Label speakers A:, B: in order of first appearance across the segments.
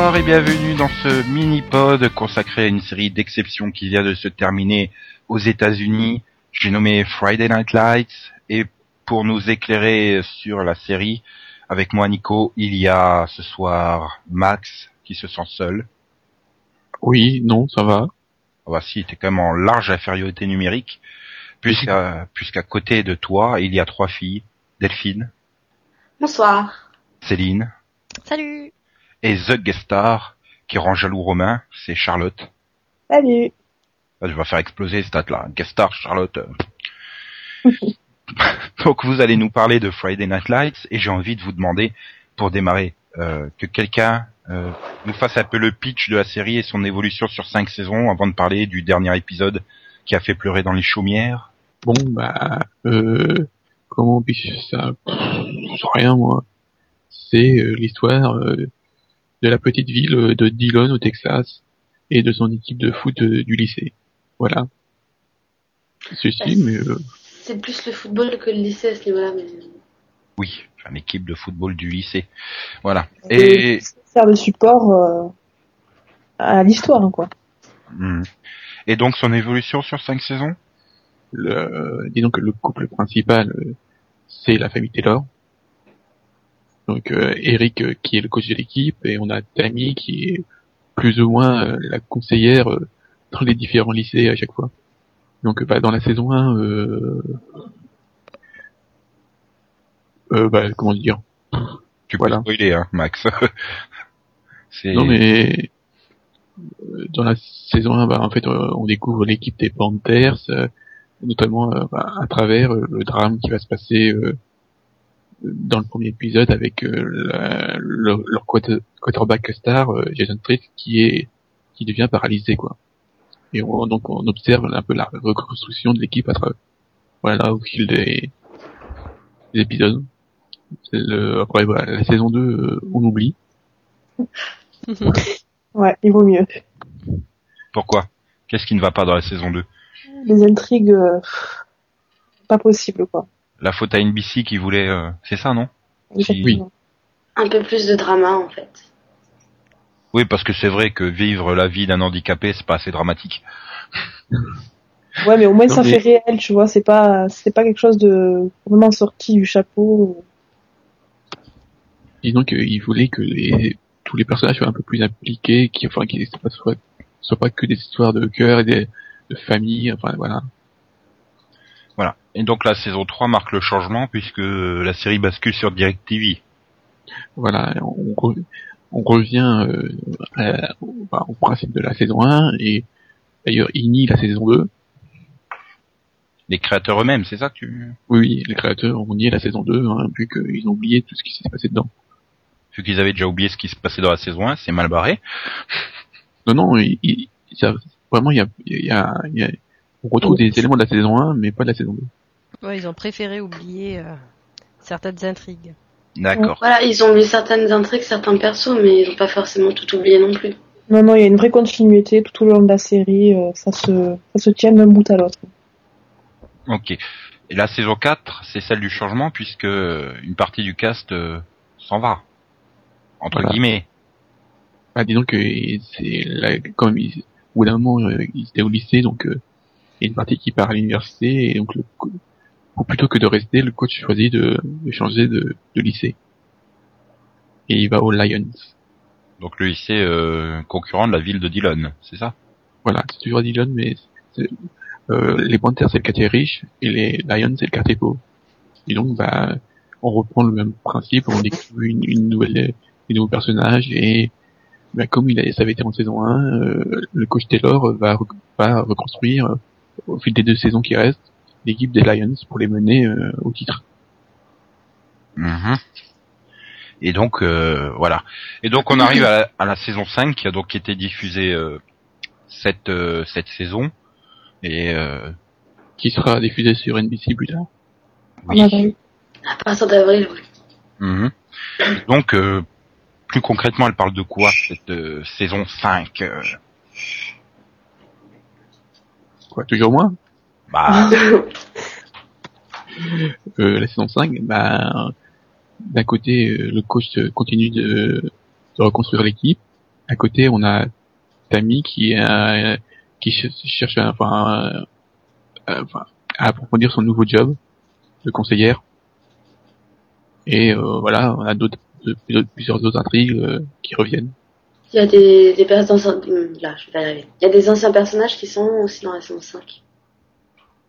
A: Bonsoir et bienvenue dans ce mini-pod consacré à une série d'exceptions qui vient de se terminer aux États-Unis. J'ai nommé Friday Night Lights et pour nous éclairer sur la série, avec moi Nico, il y a ce soir Max qui se sent seul.
B: Oui, non, ça va.
A: Ah bah si, t'es quand même en large infériorité numérique, puisqu'à puisqu'à côté de toi, il y a trois filles, Delphine,
C: Bonsoir.
A: Céline
D: Salut
A: et The Guest Star qui rend jaloux Romain, c'est Charlotte.
C: Salut.
A: Ah, je vais faire exploser cette stat là. Guest Star Charlotte. Donc vous allez nous parler de Friday Night Lights et j'ai envie de vous demander, pour démarrer, euh, que quelqu'un euh, nous fasse un peu le pitch de la série et son évolution sur cinq saisons avant de parler du dernier épisode qui a fait pleurer dans les chaumières.
B: Bon, bah, euh, comment on pitch ça? Pff, Je sais rien, moi. C'est euh, l'histoire euh, de la petite ville euh, de Dillon au Texas et de son équipe de foot euh, du lycée. Voilà. Ceci, mais euh,
C: C'est plus le football que le lycée à ce niveau-là. Mais...
A: Oui, une équipe de football du lycée. Voilà. Et
E: faire le support euh, à l'histoire, quoi.
A: Hmm. et donc son évolution sur cinq saisons?
B: le, disons que le couple principal, euh, c'est la famille Taylor. Donc euh, Eric euh, qui est le coach de l'équipe et on a Tammy qui est plus ou moins euh, la conseillère euh, dans les différents lycées à chaque fois. Donc bah, dans la saison 1, euh, euh, bah, comment dire?
A: Tu peux
B: Voilà.
A: spoiler, hein, Max.
B: Non mais dans la saison 1, bah, en fait, on découvre l'équipe des Panthers, notamment bah, à travers le drame qui va se passer euh, dans le premier épisode avec euh, la- le- leur quarter- quarterback star, euh, Jason Tritt, qui est qui devient paralysé quoi. Et on, donc on observe un peu la reconstruction de l'équipe à travers voilà au fil des, des épisodes. C'est le- après voilà, la saison 2, euh, on oublie.
E: Ouais, il vaut mieux.
A: pourquoi? Qu'est-ce qui ne va pas dans la saison 2
E: Les intrigues, euh, pas possible, quoi.
A: La faute à NBC qui voulait, euh, c'est ça, non?
E: Exactement.
C: Un peu plus de drama en fait.
A: Oui, parce que c'est vrai que vivre la vie d'un handicapé, c'est pas assez dramatique.
E: Ouais, mais au moins
B: Non,
E: ça
B: mais-
E: fait réel, tu vois. C'est pas, c'est pas quelque chose de vraiment sorti du chapeau.
B: disons qu'il voulait que les, tous les personnages soient un peu plus impliqués, qui, enfin, qu'ils soient, soient, soient pas que des histoires de cœur et des, de famille, enfin, voilà.
A: Voilà. Et donc la saison 3 marque le changement puisque la série bascule sur DirecTV.
B: Voilà, on, re- on revient, euh, à- bah, au principe de la saison 1, et d'ailleurs, il nie la saison 2.
A: Les créateurs eux-mêmes, c'est ça que tu...
B: Oui, oui, les créateurs ont nié la saison 2, hein, vu qu'ils ont oublié tout ce qui s'est passé dedans.
A: Vu qu'ils avaient déjà oublié ce qui se passait dans la saison 1, c'est mal barré?
B: Non, non, il, il- ça- vraiment, il y a, il y a, il y a- on retrouve des éléments de la saison 1, mais pas de la saison 2.
D: Ouais, ils ont préféré oublier euh, certaines intrigues.
A: D'accord.
C: Voilà, ils ont oublié certaines intrigues, certains persos, mais ils ont pas forcément tout oublié non plus.
E: Non, non, il y a une vraie continuité tout au long de la série. euh, ça se, ça se tient d'un bout à l'autre.
A: Ok. Et la saison 4, c'est celle du changement puisque une partie du cast euh, s'en va. Entre
B: Voilà.
A: guillemets.
B: Bah, disons que c'est là, comme il, au bout d'un moment, euh, il était au lycée, donc euh, a une partie qui part à l'université, et donc le, ou plutôt que de rester, le coach choisit de, de changer de, de lycée. Et il va aux Lions.
A: Donc le lycée euh, concurrent de la ville de Dillon, c'est ça?
B: Voilà, c'est toujours à Dillon, mais euh, les Panthers c'est le quartier riche, et les Lions c'est le quartier pauvre. Et donc, bah, on reprend le même principe, on découvre une, une nouvelle, des nouveaux personnages, et bah, comme il a, ça avait été en saison 1, euh, le coach Taylor va, va reconstruire, au fil des deux saisons qui restent, l'équipe des Lions pour les mener euh, au titre.
A: Mhm. Et donc euh, voilà. Et donc on arrive à la, à la saison 5 qui a donc été diffusée euh, cette euh, cette saison. Et euh,
B: Qui sera diffusé sur NBC plus tard.
A: oui.
E: Ah, bah.
C: À partir d'avril.
A: Mhm. Donc euh, plus concrètement, elle parle de quoi cette euh, saison 5 euh,
B: Quoi, toujours moi?
A: Bah
B: euh, La saison 5, bah, d'un côté, euh, le coach euh, continue de, de reconstruire l'équipe. À côté, on a Tammy qui euh, qui ch- cherche à, enfin, à approfondir son nouveau job de conseillère. Et euh, voilà, on a d'autres plusieurs autres intrigues qui reviennent.
C: Il y a des, des personnes, hum, là, je vais y arriver. Il y a des anciens personnages qui sont aussi dans la saison 5.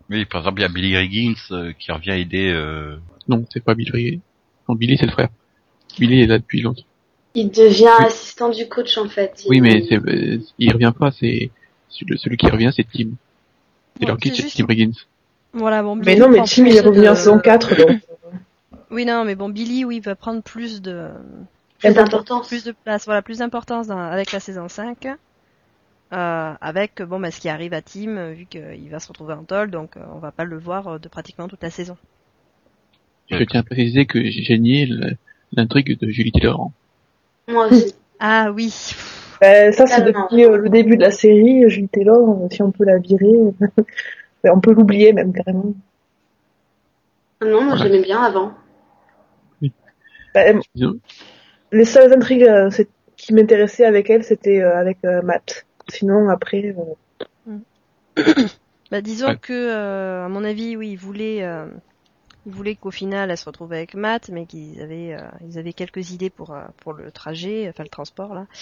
A: Oui, par exemple, il y a Billy Riggins euh, qui revient aider. Euh...
B: Non, c'est pas Billy. Non, Billy c'est le frère. Billy est là depuis longtemps.
C: Il devient
B: Oui.
C: assistant du coach, en fait.
B: Oui,
C: Il-
B: mais c'est, euh, il revient pas. C'est celui, qui revient, c'est Tim. C'est leur kid,
D: c'est
B: Tim Riggins.
D: Voilà, bon.
E: Mais non, mais Tim, il est revenu
D: de-
E: en saison 4, donc.
D: Oui, non, mais bon, Billy, oui, va prendre plus de
C: Plus d'importance.
D: plus de place, voilà, plus d'importance avec la saison 5. Euh, avec bon bah, ce qui arrive à Tim euh, vu qu'il va se retrouver en tôle donc euh, on va pas le voir euh, de pratiquement toute la saison.
B: Je tiens à préciser que j'ai nié l'intrigue de Julie Taylor.
C: Moi aussi.
D: Ah oui.
E: Ça, c'est depuis euh, le début de la série. Julie Taylor, si on peut la virer, ben, on peut l'oublier même carrément.
C: Ah Non, moi, je l'aimais bien avant.
E: Ben, les seules intrigues euh, qui m'intéressaient avec elle, c'était euh, avec euh, Matt. Sinon, après, euh,
D: Bah disons
B: Ouais.
D: que euh, à mon avis oui ils voulaient euh, ils voulaient qu'au final elle se retrouve avec Matt mais qu'ils avaient euh, ils avaient quelques idées pour euh, pour le trajet enfin le transport là.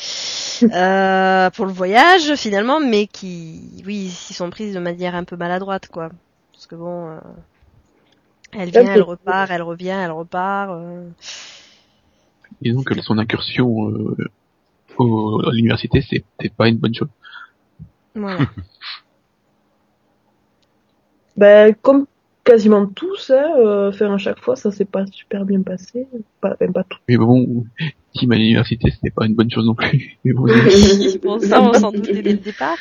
D: Euh, pour le voyage finalement mais qui oui ils s'y sont prises de manière un peu maladroite quoi. Parce que bon euh, elle vient elle repart elle revient elle repart euh,
B: Disons que son incursion euh, au, à l'université, c'était pas une bonne chose.
D: voilà
E: ben, comme quasiment tous, hein, euh, faire à chaque fois, ça s'est pas super bien passé. Pas, même pas tout.
B: Mais bon, Tim à l'université, c'était pas une bonne chose non plus. Mais bon,
D: bon ça on s'en doutait dès le départ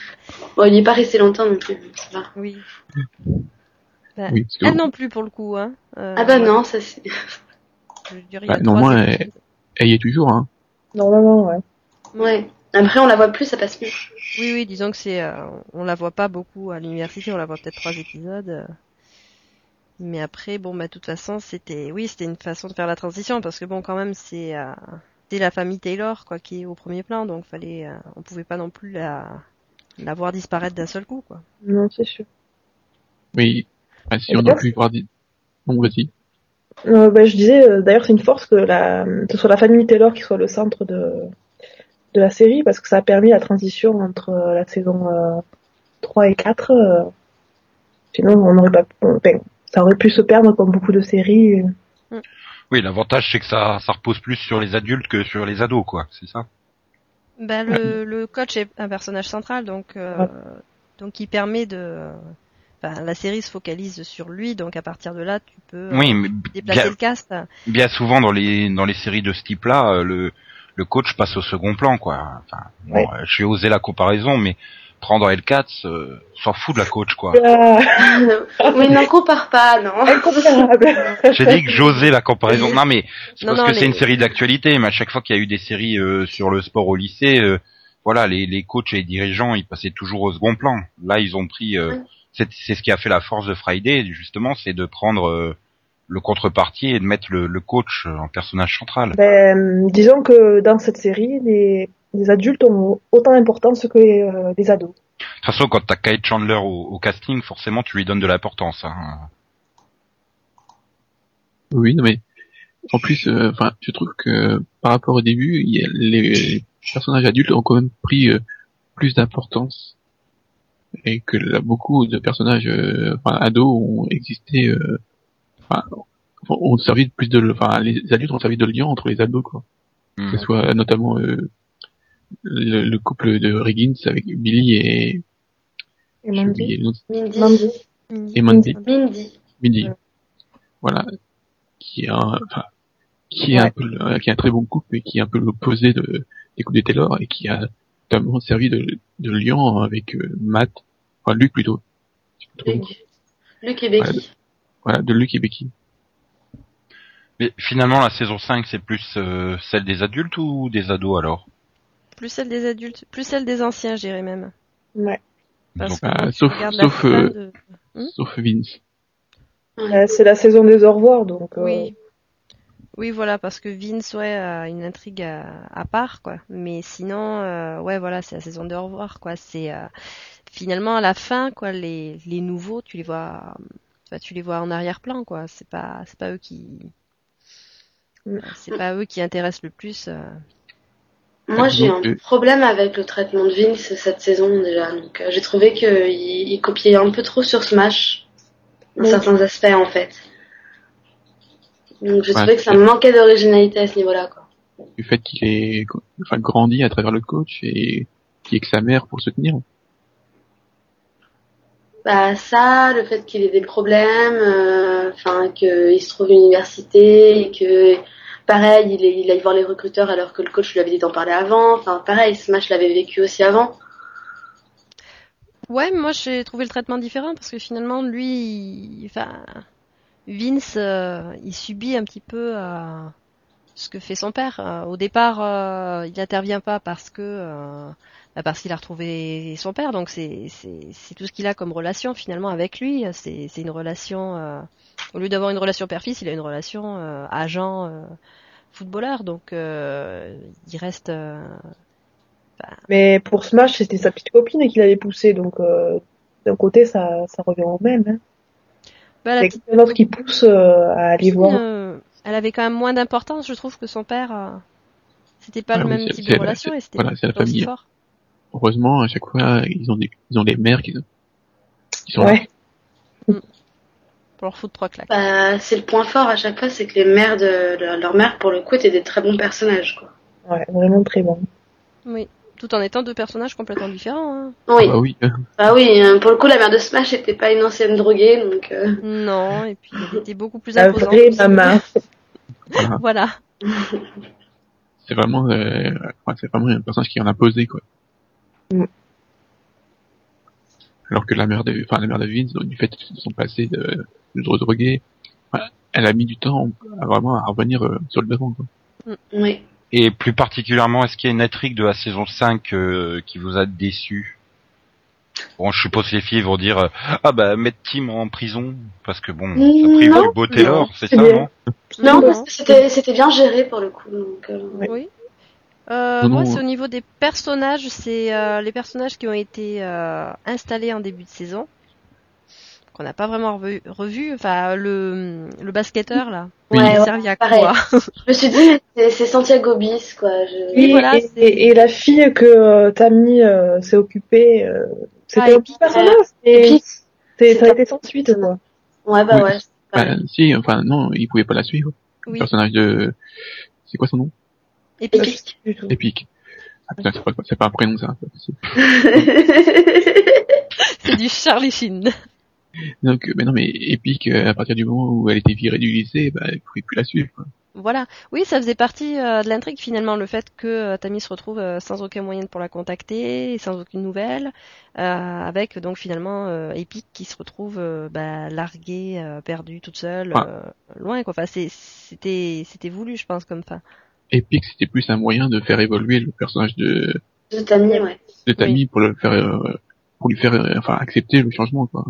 C: Bon, il n'y est pas resté longtemps non plus. Ça va.
D: oui
B: oui, parce que
D: elle non plus pour le coup hein Euh,
C: Ah bah non, ça c'est.
D: je dirais,
B: Bah, non, moi,
D: épisodes.
B: Elle y est toujours, hein.
E: Normalement, ouais.
C: Ouais. Après, on la voit plus, ça passe mieux.
D: Oui, oui, disons que c'est, euh, on la voit pas beaucoup à l'université, on la voit peut-être trois épisodes. euh. Mais après, bon, bah, de toute façon, c'était, oui, c'était une façon de faire la transition parce que bon, quand même, c'est, euh, c'est la famille Taylor, quoi, qui est au premier plan, donc fallait, euh, on pouvait pas non plus la, la voir disparaître d'un seul coup, quoi.
E: Non, c'est sûr.
B: Oui. Bah, si
E: Et
B: on a pu voir des... Bon, vas-y.
E: Euh, ben, je disais, euh, d'ailleurs, c'est une force que, la, que ce soit la famille Taylor qui soit le centre de, de la série, parce que ça a permis la transition entre euh, la saison euh, 3 et 4. euh. sinon, on n'aurait pas, ça aurait pu se perdre comme beaucoup de séries.
A: Oui, l'avantage c'est que ça, ça repose plus sur les adultes que sur les ados, quoi. C'est ça?
D: Bah, le, le coach est un personnage central, donc, euh,
E: Ouais.
D: donc il permet de, enfin, la série se focalise sur lui, donc à partir de là, tu peux euh,
A: Oui, mais
D: déplacer
A: bien,
D: le cast.
A: bien souvent dans les dans les séries de ce type-là, euh, le le coach passe au second plan, quoi. Enfin, bon, euh, je vais oser la comparaison, mais prendre L4, euh, s'en fout de la coach, quoi.
E: Ah,
C: oui, n'en compare pas, non.
A: J'ai dit que j'osais la comparaison. Non, mais c'est parce
D: non,
A: que c'est
D: mais-
A: une série d'actualité, mais à chaque fois qu'il y a eu des séries euh, sur le sport au lycée, euh, voilà, les, les coachs et les dirigeants, ils passaient toujours au second plan. Là, ils ont pris, euh,
C: Ouais.
A: C'est c'est ce qui a fait la force de Friday, justement, c'est de prendre euh, le contrepartie et de mettre le, le coach euh, en personnage central.
E: Ben, disons que dans cette série, les, les adultes ont autant d'importance que les, euh, les ados.
A: De toute façon, quand t'as Kate Chandler au, au casting, forcément, tu lui donnes de l'importance. Hein.
B: Oui, non, mais en plus, euh, je trouve que par rapport au début, il y a- les personnages adultes ont quand même pris euh, plus d'importance et que là, beaucoup de personnages euh, enfin, ados ont existé, euh, enfin, ont servi de plus de, enfin, les adultes ont servi de lien entre les ados, quoi. Que ce soit notamment euh, le, le couple de Riggins avec Billy et
E: Et Mandy. Mandy.
B: et Mandy.
C: Mindy.
B: Mindy. Voilà. Qui est un, enfin, qui est un peu, qui est un très bon couple, mais qui est un peu l'opposé de, des couples de Taylor et qui a notamment servi de, de lien avec euh, Matt, enfin Luke plutôt.
C: Luc. Luc et Becky.
B: Voilà, de Luke et Becky.
A: Mais finalement, la saison 5, c'est plus euh, celle des adultes ou des ados alors?
D: Plus celle des adultes, plus celle des anciens, je dirais même.
E: Ouais.
D: Parce
A: Donc,
D: que quand tu
B: sauf- euh,
D: de- Hmm?
B: Sauf Vince.
E: Euh, c'est la saison des au revoir, donc. euh,
D: Oui. Oui, voilà, parce que Vince, ouais, a une intrigue à, à part, quoi. Mais sinon, euh, ouais, voilà, c'est la saison de au revoir, quoi. C'est euh, finalement à la fin, quoi. Les, les nouveaux, tu les vois, bah, tu les vois en arrière-plan, quoi. C'est pas, c'est pas eux qui,
E: Mm.
D: c'est pas eux qui intéressent le plus. euh.
C: Moi, j'ai un
B: euh,
C: problème avec le traitement de Vince cette saison déjà. Donc, euh, j'ai trouvé qu'il il copiait un peu trop sur Smash, dans
E: Oui.
C: certains aspects en fait. Donc,
B: Ouais,
C: trouvé que ça
B: c'est-
C: manquait d'originalité à ce niveau-là, quoi.
B: Du fait qu'il est, enfin, grandi à travers le coach et qui est que sa mère pour soutenir.
C: Bah ça, le fait qu'il ait des problèmes, euh, enfin qu'il se trouve une université et que pareil, il, est, il aille voir les recruteurs alors que le coach lui avait dit d'en parler avant. Enfin pareil, Smash l'avait vécu aussi avant.
D: Ouais, moi j'ai trouvé le traitement différent parce que finalement, lui, il- enfin, Vince, euh, il subit un petit peu euh, ce que fait son père. Euh, au départ, il n'intervient pas parce que bah, parce qu'il a retrouvé son père, donc c'est tout ce qu'il a comme relation finalement avec lui. C'est une relation au lieu d'avoir une relation père-fils, il a une relation agent footballeur, donc il reste. euh,
E: Mais pour Smash, c'était sa petite copine qui l'avait poussé, donc d'un côté, ça, ça revient au même. Hein.
D: Bah, la
E: Il y a quelqu'un d'autre qui pousse euh, à aller voir.
D: Euh, elle avait quand même moins d'importance, je trouve, que son père. euh, C'était pas
B: Ah
D: le
B: oui,
D: même type de
B: la-
D: relation et c'était
B: voilà, la famille.
D: fort.
B: Heureusement, à chaque fois, ils ont des, ils ont des mères qui, qui sont là.
E: Ouais.
D: Pour leur foutre trois claques.
C: Bah, c'est le point fort à chaque fois, c'est que les mères de, de- leur mère pour le coup étaient des très bons personnages, quoi.
E: Ouais, vraiment très bon.
D: Oui. Tout en étant deux personnages complètement différents. hein.
C: Oui,
B: Ah bah oui.
C: bah oui. euh, Pour le coup, la mère de Smash n'était pas une ancienne droguée, donc. euh,
D: Non, et puis elle était beaucoup plus
E: La
D: imposante.
E: vraie maman.
B: Voilà. C'est vraiment, euh, ouais, c'est vraiment un personnage qui en a posé, quoi.
E: Mm.
B: Alors que la mère de, enfin, la mère de Vince, donc, du fait de son passé de, de drogué, ouais, elle a mis du temps à vraiment à revenir euh, sur le devant, quoi.
C: Oui.
A: Et plus particulièrement, est-ce qu'il y a une intrigue de la saison 5 euh, qui vous a déçu? Bon, je suppose que les filles vont dire euh, ah bah mettre Tim en prison parce que bon, ça
C: Mm,
A: prive du beau Taylor, c'est ça,
E: bien.
A: non
C: Non, parce que c'était c'était bien géré pour le coup. Donc, euh.
D: Oui. Euh,
B: Non,
D: moi, c'est au niveau des personnages, c'est euh, les personnages qui ont été euh, installés en début de saison, qu'on n'a pas vraiment revu, revu. Enfin, le, le basketteur là,
C: Ouais,
D: il
C: ouais,
D: servi à
C: pareil.
D: quoi
C: Je me suis dit, c'est- c'est Santiago Bis, quoi. Je...
D: Oui,
E: Et,
D: voilà,
E: et, la fille que euh, Tammy euh, s'est occupée, euh, c'était
D: Ah,
E: petit personnage.
C: Et
E: Et
C: puis,
E: c'est- ça a
C: c'est
E: été sans suite, quoi.
C: ouais, bah
B: Oui.
C: ouais.
B: Bah, si, enfin, non, il pouvait pas la suivre. Le
D: Oui,
B: personnage de, c'est quoi son nom?
D: épique.
C: Épique.
E: Du tout.
B: Epic. Ah putain, c'est pas, pas un prénom, ça. c'est pas possible.
D: C'est du Charlie Sheen.
B: Donc, euh, mais non, mais Epic, euh, à partir du moment où elle était virée du lycée, bah, il pouvait plus la suivre, quoi.
D: Voilà. Oui, ça faisait partie euh, de l'intrigue finalement, le fait que euh, Tammy se retrouve euh, sans aucun moyen pour la contacter, sans aucune nouvelle, euh, avec donc finalement euh, Epic qui se retrouve euh, bah, larguée, euh, perdue toute seule,
B: Ouais.
D: euh, loin quoi. Enfin, c'est- c'était c'était voulu, je pense, comme ça.
B: Epic, c'était plus un moyen de faire évoluer le personnage de,
C: De Tammy, ouais.
B: de Tammy pour le faire, euh, pour lui faire, euh, enfin, accepter le changement, quoi.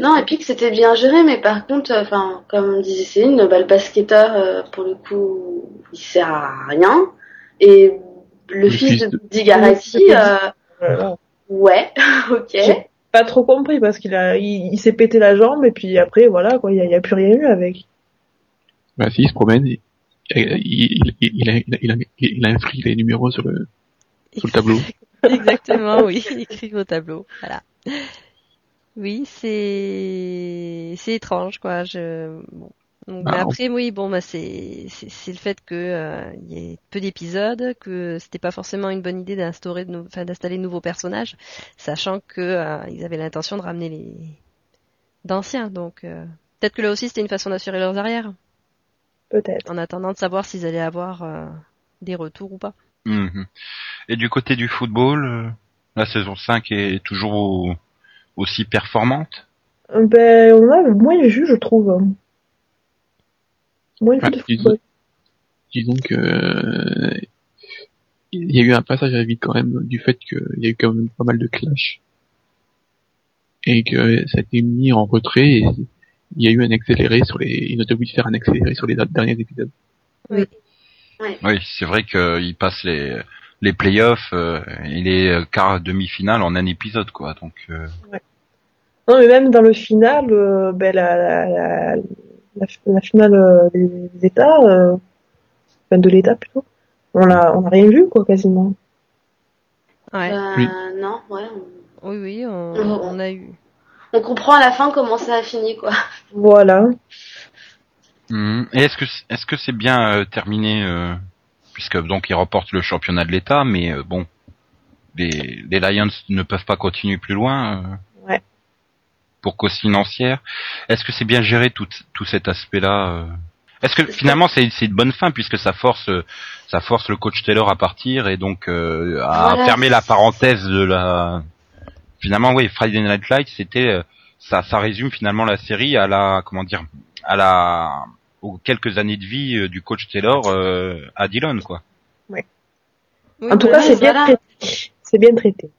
C: Non, Epic c'était bien géré, mais par contre, euh, enfin, comme disait Céline, bah, le basketteur, euh, pour le coup, il sert à rien. Et le,
B: Le
C: fils,
B: fils
C: de
B: de-
E: Oui,
C: euh,
E: Voilà.
C: ouais, ok.
E: J'ai pas trop compris parce qu'il a, il, il s'est pété la jambe et puis après, voilà, quoi, il y a, il y a plus rien eu avec.
B: Bah, si, il se promène, il, il, il, il, a, il, a, il, a, il a inscrit les numéros sur le, sur le tableau.
D: Exactement, oui, écrit au tableau. Voilà. Oui, c'est c'est étrange quoi. Je bon. Donc,
B: Bah,
D: mais après oui, bon bah c'est c'est c'est le fait que euh, il y ait peu d'épisodes, que c'était pas forcément une bonne idée d'instaurer de enfin d'installer de nouveaux personnages, sachant que euh, ils avaient l'intention de ramener les d'anciens. Donc euh, peut-être que là aussi c'était une façon d'assurer leurs arrières,
E: Peut-être.
D: en attendant de savoir s'ils allaient avoir euh, des retours ou pas.
A: Mhm. Et du côté du football, euh, la saison 5 est toujours au- aussi performante
E: Ben, on a moins vu, je trouve. Moins vu
B: Ouais,
E: de
B: disons, disons que euh, il y a eu un passage à vide quand même du fait qu'il y a eu quand même pas mal de clash et que ça a été mis en retrait et, il y a eu un accéléré sur les, ils ont obligé de faire un accéléré sur les derniers épisodes.
D: Oui.
A: Oui, c'est vrai qu'il passe les les playoffs euh, et les euh, quarts demi-finales en un épisode, quoi. Donc. euh,
E: Non, mais même dans le final, euh, ben, la, la, la, la, la finale euh, des États, euh, enfin de l'État plutôt, on a, on a rien vu quoi quasiment.
D: Ouais.
C: Bah,
B: Oui.
C: non, ouais. on-
D: Oui, oui, on,
C: Oh.
D: on a eu.
C: On comprend à la fin comment ça a fini, quoi.
E: Voilà.
A: Mhm. Et est-ce que c'est- est-ce que c'est bien euh, terminé euh, puisque donc ils remportent le championnat de l'État, mais euh, bon, les, les Lions ne peuvent pas continuer plus loin. euh,
E: Ouais.
A: Pour cause financière, est-ce que c'est bien géré tout tout cet aspect-là euh? Est-ce que finalement c'est c'est une bonne fin puisque ça force ça force le coach Taylor à partir et donc euh, à
C: Voilà.
A: fermer la parenthèse de la finalement oui Friday Night Lights c'était ça ça résume finalement la série à la comment dire à la aux quelques années de vie euh, du coach Taylor euh, à Dillon quoi.
D: Oui,
E: En tout
D: voilà.
E: cas, c'est bien
C: voilà.
E: traité. C'est bien traité.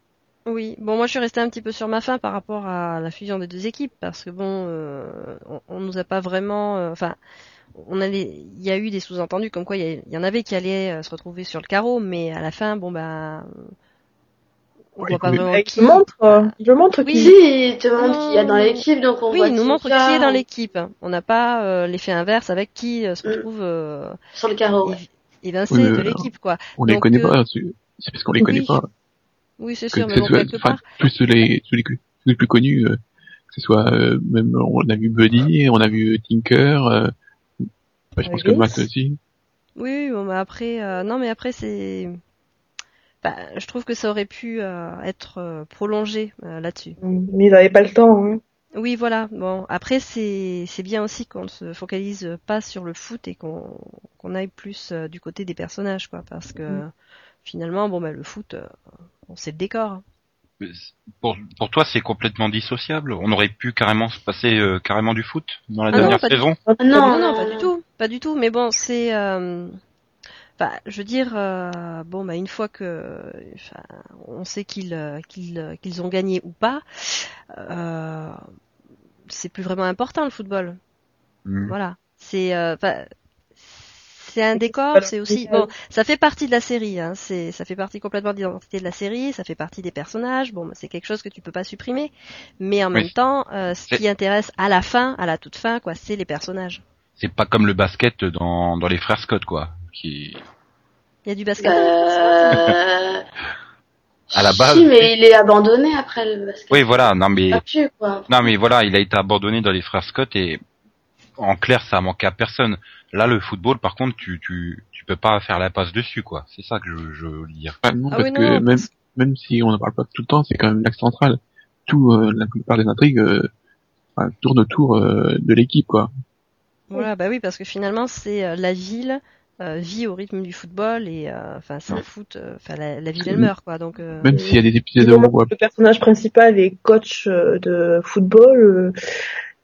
D: Oui, bon, moi je suis restée un petit peu sur ma fin par rapport à la fusion des deux équipes parce que bon, euh, on, on nous a pas vraiment, euh, enfin, on allait, il y a eu des sous-entendus comme quoi il y, a- en avait qui allaient euh, se retrouver sur le carreau, mais à la fin, bon bah, on
B: Ouais,
D: voit pas vraiment
E: Il
D: qui.
E: te montre, euh, il te montre
C: Oui,
E: qui.
C: si, il te montre qu'il y a dans l'équipe, donc on
D: Oui,
C: voit
D: il nous
C: qui
D: montre qui est dans l'équipe. On n'a pas euh, l'effet inverse avec qui euh, se
C: Mm.
D: retrouve euh,
C: sur le carreau. ouais.
D: évincé
B: Oui,
D: de
B: mais,
D: l'équipe, quoi.
B: On les
D: Donc,
B: connaît
D: euh,
B: pas, c'est parce qu'on les
D: oui.
B: connaît pas.
D: Oui, c'est sûr,
B: que
D: mais bon,
B: soit,
D: quelque
B: enfin,
D: part.
B: tous les, tous les, tous les plus connus, euh, que ce soit euh, même on a vu Buddy, on a vu Tinker, euh, bah, je pense que. Matt aussi.
D: Oui, oui, bon, bah après, euh, non, mais après c'est, bah, je trouve que ça aurait pu euh, être euh, prolongé euh, là-dessus.
E: Mais ils avaient pas le temps. Hein.
D: Oui, voilà. Bon, après c'est c'est bien aussi qu'on ne se focalise pas sur le foot et qu'on qu'on aille plus euh, du côté des personnages, quoi, parce que
E: Mm.
D: finalement, bon, bah le foot, euh, on sait le décor.
A: Pour pour toi c'est complètement dissociable. On aurait pu carrément se passer euh, carrément du foot dans la
D: Ah non,
A: dernière
D: du
A: saison.
C: Ah
D: Non,
C: non,
D: non, pas du tout, pas du tout. Mais bon, c'est, euh, enfin, je veux dire, euh, bon, bah une fois que, enfin, on sait qu'ils euh, qu'ils euh, qu'ils ont gagné ou pas, euh, c'est plus vraiment important le football.
A: Mhm.
D: Voilà, c'est, euh, c'est un décor, c'est aussi,
E: football.
D: bon, ça fait partie de la série, hein, c'est, ça fait partie complètement de l'identité de la série, ça fait partie des personnages. Bon, bah, c'est quelque chose que tu peux pas supprimer, mais en
A: Oui.
D: même temps, euh, ce qui intéresse à la fin, à la toute fin, quoi, c'est les personnages.
A: C'est pas comme le basket dans dans les frères Scott quoi, qui
D: Il y a du basket.
C: Euh...
A: À la base,
C: Si, mais il est abandonné après le basket.
A: Oui, voilà, non mais
C: Pas pu, quoi.
A: non mais voilà, il a été abandonné dans les frères Scott et en clair, ça a manqué à personne. Là, le football, par contre, tu tu tu peux pas faire la passe dessus quoi. C'est ça que je je veux dire.
B: Non,
D: Ah
B: parce
D: oui,
B: que
D: non,
B: même,
D: parce-
B: même si on n'en parle pas tout le temps, c'est quand même l'axe central. Tout, euh, la plupart des intrigues euh, enfin, tournent autour euh, de l'équipe, quoi.
D: Voilà, bah oui, parce que finalement, c'est euh, la ville euh, vit au rythme du football et euh, enfin sans foot, euh, enfin la, la ville elle meurt quoi. Donc euh,
B: Même s'il y a des épisodes où
E: que le personnage principal est coach de football, euh,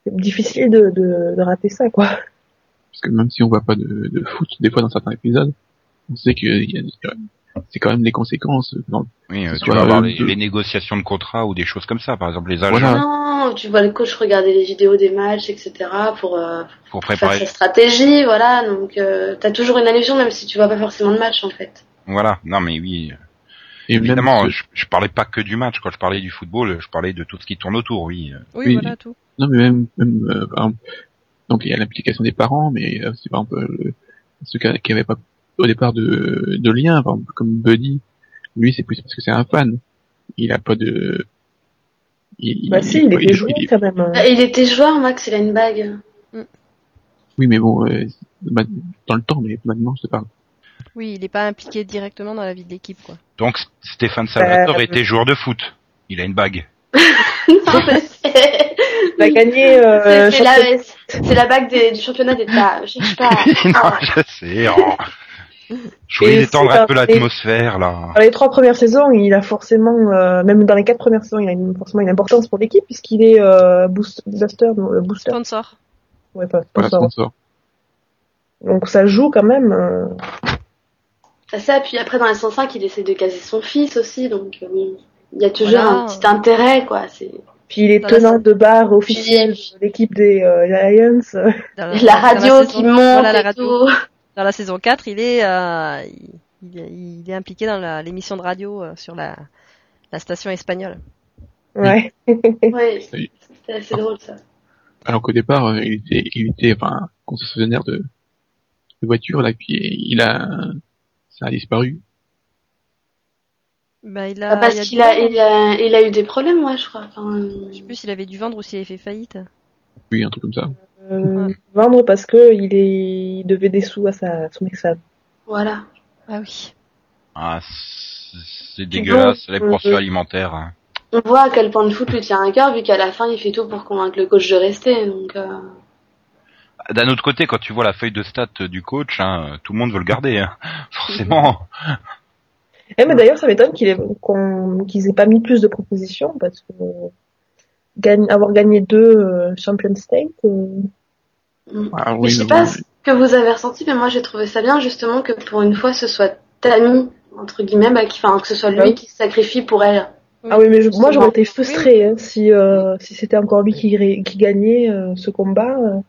E: c'est difficile de, de, de rater ça, quoi.
B: parce que même si on voit pas de, de foot des fois dans certains épisodes, on sait que il y a- c'est quand même des conséquences. Dans,
A: Oui, euh, tu vas avoir
B: euh,
A: les,
B: de-
A: les négociations de contrat ou des choses comme ça, par exemple les agents
B: Voilà.
C: Non, tu vois le coach regarder les vidéos des matchs, etc. pour, euh,
A: pour
C: faire
A: préparer.
C: sa stratégie, voilà. Donc, euh, t'as toujours une allusion, même si tu vois pas forcément de match, en fait.
A: Voilà, non mais oui,
B: et
A: évidemment, je, je parlais pas que du match. Quand je parlais du football, je parlais de tout ce qui tourne autour, oui.
D: oui,
B: oui.
D: voilà tout.
B: non mais même, même euh, par exemple, donc il y a l'implication des parents, mais euh, c'est par exemple euh, ceux qui qui avaient pas au départ de, de lien, par exemple, comme Buddy, lui c'est plus parce que c'est un fan. Il a pas de il,
E: Bah si, il
B: il-
E: était joué
B: il-
E: quand même.
C: Ah, Il était joueur, Max, il a une bague.
B: Oui, mais bon, euh, ma- dans le temps, mais maintenant, je te parle.
D: Oui, il est pas impliqué directement dans la vie de l'équipe quoi.
A: Donc Stéphane Salvatore
E: Euh,
A: était joueur de foot. Il a une bague.
C: Non.
E: Il a gagné euh,
C: c'est, la,
E: championnat-
C: c'est la bague des- du championnat d'État. Je cherche pas.
A: non,
C: Ah,
A: je sais. oh. Je voulais
E: Et
A: détendre un peu l'atmosphère là.
E: Dans les trois premières saisons, il a forcément, euh, même dans les quatre premières saisons, il a une, forcément une importance pour l'équipe puisqu'il est euh, boost, booster, non, euh, booster.
D: Sponsor.
E: Ouais, pas
B: Voilà,
E: sponsor.
B: sponsor.
E: Donc ça joue quand même. euh,
C: C'est ça, puis après dans la 105, il essaie de caser son fils aussi, donc euh, il y a toujours
D: Voilà.
C: un petit intérêt, quoi. C'est...
E: Puis il est tenant de barre officiel de l'équipe des euh, Lions.
C: La radio
D: saison-
C: qui monte
D: voilà, la
C: et
D: radio.
C: tout.
D: Dans la saison 4, il est, euh, il, il- il est impliqué dans la- l'émission de radio euh, sur la, la station espagnole.
E: Ouais.
C: Ouais, c'était assez drôle ça.
B: Alors qu'au départ, euh, il était, il était, enfin, concessionnaire de, de voitures, là, puis il a, ça a disparu.
D: Bah, il a,
C: parce
D: il a
C: qu'il a, il a eu des problèmes, ouais, je crois. Enfin,
D: Je sais plus s'il avait dû vendre ou s'il avait fait faillite.
B: Oui, un truc comme ça.
E: Euh, vendre parce que il est, il devait des sous à sa, son ex-femme.
C: voilà.
D: Ah oui.
A: Ah, c'est dégueulasse, les
C: euh,
A: pensions
C: euh,
A: alimentaires. hein.
C: On voit à quel point le foot lui tient à cœur, vu qu'à la fin, il fait tout pour convaincre le coach de rester. Donc, euh...
A: D'un autre côté, quand tu vois la feuille de stats du coach, hein, tout le monde veut le garder, hein. forcément.
E: Eh, mais d'ailleurs, ça m'étonne qu'il ait, qu'ils aient pas mis plus de propositions parce que gagne, avoir gagné deux euh, Champion State. euh,
B: Ah,
C: mais
B: oui,
C: je sais pas ce que vous avez ressenti, mais moi, j'ai trouvé ça bien, justement, que pour une fois, ce soit Tammy, entre guillemets, bah, qui, que ce soit lui qui se sacrifie pour elle.
E: Ah oui, mais je- moi j'aurais été
C: Oui.
E: frustrée hein, si euh, si c'était encore lui qui, gagnait euh, ce combat. euh.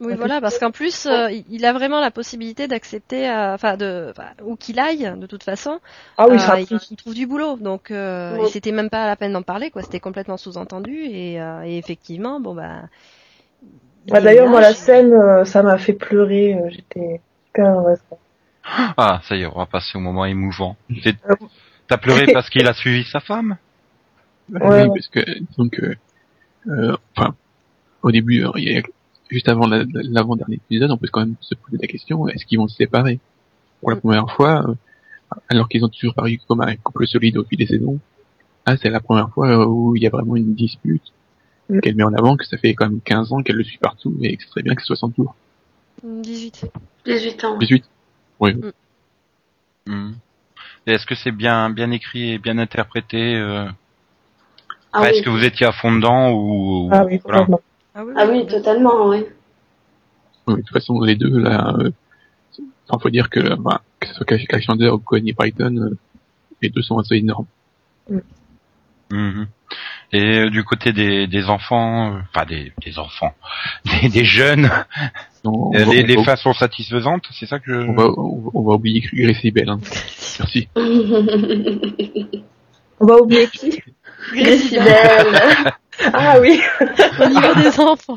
D: Oui, voilà, parce qu'en plus, euh, il- a vraiment la possibilité d'accepter, euh, enfin, de, où qu'il aille, de toute façon,
E: Ah oui,
D: euh, il, il trouve du boulot. Donc, euh,
C: Oui.
D: c'était même pas la peine d'en parler, quoi. C'était complètement sous-entendu, et, euh, et effectivement, bon bah. Il
E: Ah, D'ailleurs, moi la scène, euh, ça m'a fait pleurer. euh, J'étais super heureuse.
A: Ah, ça y est, on va passer au moment émouvant.
E: Euh.
A: T'as pleuré parce qu'il a suivi sa femme?
B: Bah,
E: Ouais,
B: oui, parce que donc, euh, euh, enfin, au début, euh, il y a- juste avant la- la- l'avant-dernier épisode, on peut quand même se poser la question est-ce qu'ils vont se séparer? Pour la première fois, euh, alors qu'ils ont toujours paru comme un couple solide au fil des saisons, ah, c'est la première fois où il y a vraiment une dispute
E: Mm.
B: qu'elle met en avant, que ça fait quand même 15 ans qu'elle le suit partout et que c'est très bien que ce soit son tour.
D: 18.
C: 18 ans.
B: 18 Oui.
A: Hmm. Et Est-ce que c'est bien bien écrit et bien interprété euh...
C: Ah,
A: Est-ce
C: oui.
A: que vous étiez à fond dedans ou
E: Ah oui,
A: voilà.
D: Ah oui,
C: Ah oui, totalement, oui.
B: Oui, de toute façon, les deux, là, euh, enfin, faut dire que, bah, que ce soit Cash ou Connie Python, euh, les deux sont assez énormes.
A: Mhm. Et euh, du côté des, des enfants, euh, enfin des, des enfants, des, des jeunes,
B: On,
A: euh,
B: va-
A: les,
B: on
A: les
B: va-
A: sont satisfaisantes, c'est ça que je...
B: on va, on va- oublier Gracie Bell. Hein. Merci.
E: On va oublier qui
C: Décibel.
E: Ah oui.
D: Au niveau des enfants.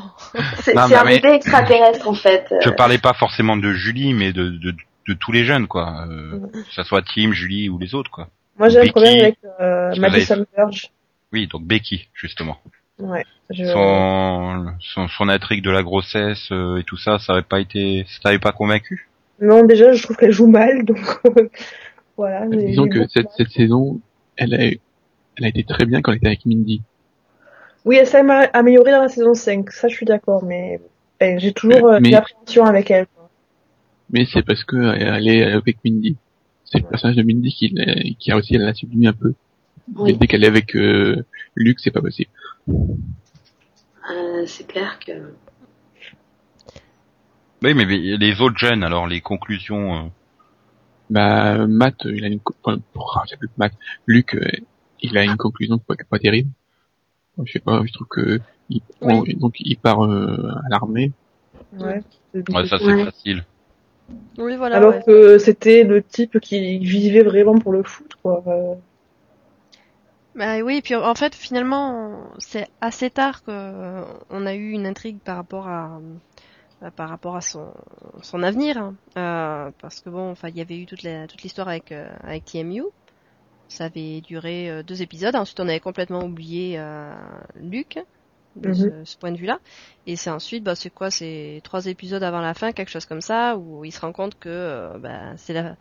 C: C'est
A: Non,
C: un bébé extraterrestre, en fait.
A: Je parlais pas forcément de Julie, mais de, de, de tous les jeunes, quoi. Euh, que ça soit Tim, Julie ou les autres, quoi.
E: Moi j'ai un problème avec euh, Madison Verge.
A: Oui, donc Becky, justement.
E: Ouais. Je...
A: Son, son, son intrigue de la grossesse euh, et tout ça, ça avait pas été, ça t'avait pas convaincu?
E: Non, déjà je trouve qu'elle joue mal, donc voilà. mais-
B: Disons que cette, cette saison, elle a, elle a été très bien quand elle était avec Mindy.
E: Oui, elle s'est améliorée dans la saison 5, ça je suis d'accord, mais eh, j'ai toujours euh,
B: Mais-
E: des appréhensions avec elle. quoi.
B: Mais c'est parce que elle est avec Mindy. C'est le personnage de Mindy qui, qui a aussi, elle l'a sublime un peu.
C: Oui.
B: Dès qu'elle est avec euh, Luke, c'est pas possible.
C: Euh, c'est clair que...
A: Oui, mais mais les autres jeunes, alors les conclusions. euh,
B: Bah, Matt, il a une, enfin, oh, c'est plus Matt, Luc, euh, il a une conclusion pas, pas terrible. Je sais pas, je trouve que, il,
D: Oui.
B: on- donc il part euh, à l'armée.
E: Ouais.
A: Ouais, ça c'est
C: Ouais.
A: facile.
D: Oui, voilà.
E: Alors
D: ouais.
E: que c'était le type qui vivait vraiment pour le foot, quoi.
D: Bah oui, puis en fait, finalement, c'est assez tard que euh, a eu une intrigue par rapport à euh, par rapport à son son avenir, hein. Euh, parce que bon, enfin, il y avait eu toute l'histoire avec avec TMU. Ça avait duré deux épisodes. Ensuite, on avait complètement oublié Luc de
E: Mhm.
D: ce, ce point de vue-là. Et c'est ensuite, bah, c'est quoi, c'est trois épisodes avant la fin, quelque chose comme ça, où il se rend compte que euh, bah, c'est la,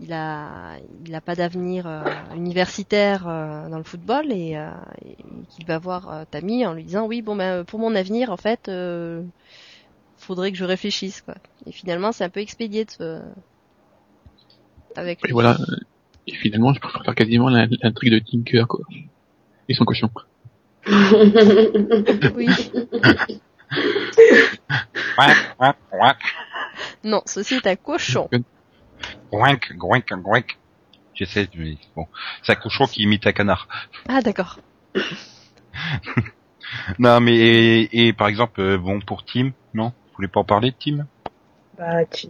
D: il a, il a pas d'avenir euh, universitaire euh, dans le football et, euh, et qu'il va voir euh, Tammy en lui disant oui, bon ben pour mon avenir, en fait, euh, faudrait que je réfléchisse quoi. Et finalement, c'est un peu expédié de se... avec
B: Et
D: lui.
B: voilà. Et finalement, je préfère quasiment l'intrigue de Tinker, quoi. Et son cochon.
D: Oui. Non, ceci est un cochon.
A: ouac, ouac, ouac. J'essaie, mais bon, c'est un cochon qui imite un canard.
D: Ah d'accord.
A: non, mais et, et par exemple, euh, bon pour Tim, non? Vous voulez pas en parler de Tim?
E: Bah, Tim.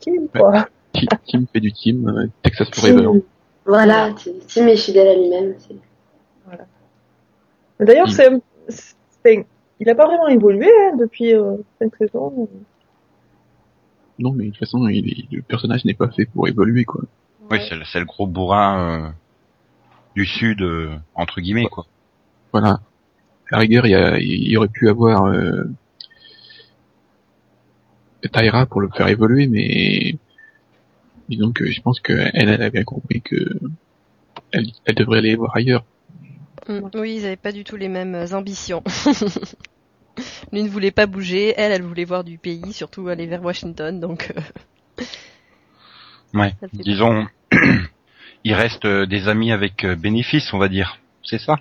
E: Tim, quoi.
B: Tim, Tim fait du Team, euh, Texas
C: Tim,
B: Forever.
C: voilà, Tim Tim est fidèle à lui-même. c'est-
E: D'ailleurs,
B: Il-
E: c'est, c'est- il a pas vraiment évolué hein, depuis euh, cinq saisons.
B: Non, mais de toute façon, il est- le personnage n'est pas fait pour évoluer, quoi.
A: Oui, c'est le- c'est le gros bourrin euh, du sud euh, entre guillemets quoi.
B: Voilà. À la rigueur, il y, a, il y aurait pu avoir euh, Tyra pour le faire évoluer, mais disons que je pense qu'elle elle a bien compris que elle, elle devrait aller voir ailleurs.
D: Mm. Oui, ils avaient pas du tout les mêmes euh, ambitions. Lui ne voulait pas bouger, elle, elle voulait voir du pays, surtout aller vers Washington, donc euh,
A: Ouais. Disons, il reste euh, des amis avec bénéfice, on va dire. C'est ça?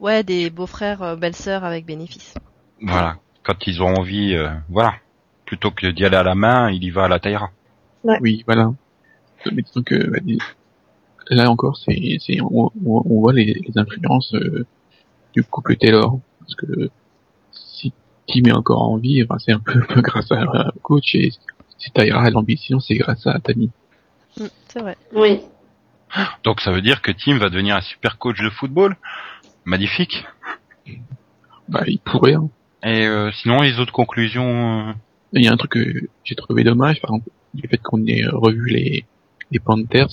D: Ouais, des beaux-frères, euh, belles-sœurs avec bénéfice.
A: Voilà. Quand ils ont envie, euh, voilà. Plutôt que d'y aller à la main, il y va à la taillera.
B: Oui, voilà. Mais disons que bah, dis- là encore, c'est, c'est on, on- on voit les, les influences euh, du couple Taylor, parce que si Tim est encore en vie, enfin, c'est un peu, un peu grâce à un coach et si Tyra a l'ambition, c'est grâce à Tammy.
D: Mm, c'est vrai.
C: Oui.
A: Donc ça veut dire que Tim va devenir un super coach de football? Magnifique.
B: Bah, il pourrait. Hein.
A: Et euh, sinon, les autres conclusions. euh,
B: Il y a un truc que j'ai trouvé dommage, par exemple, du fait qu'on ait revu les, les Panthers,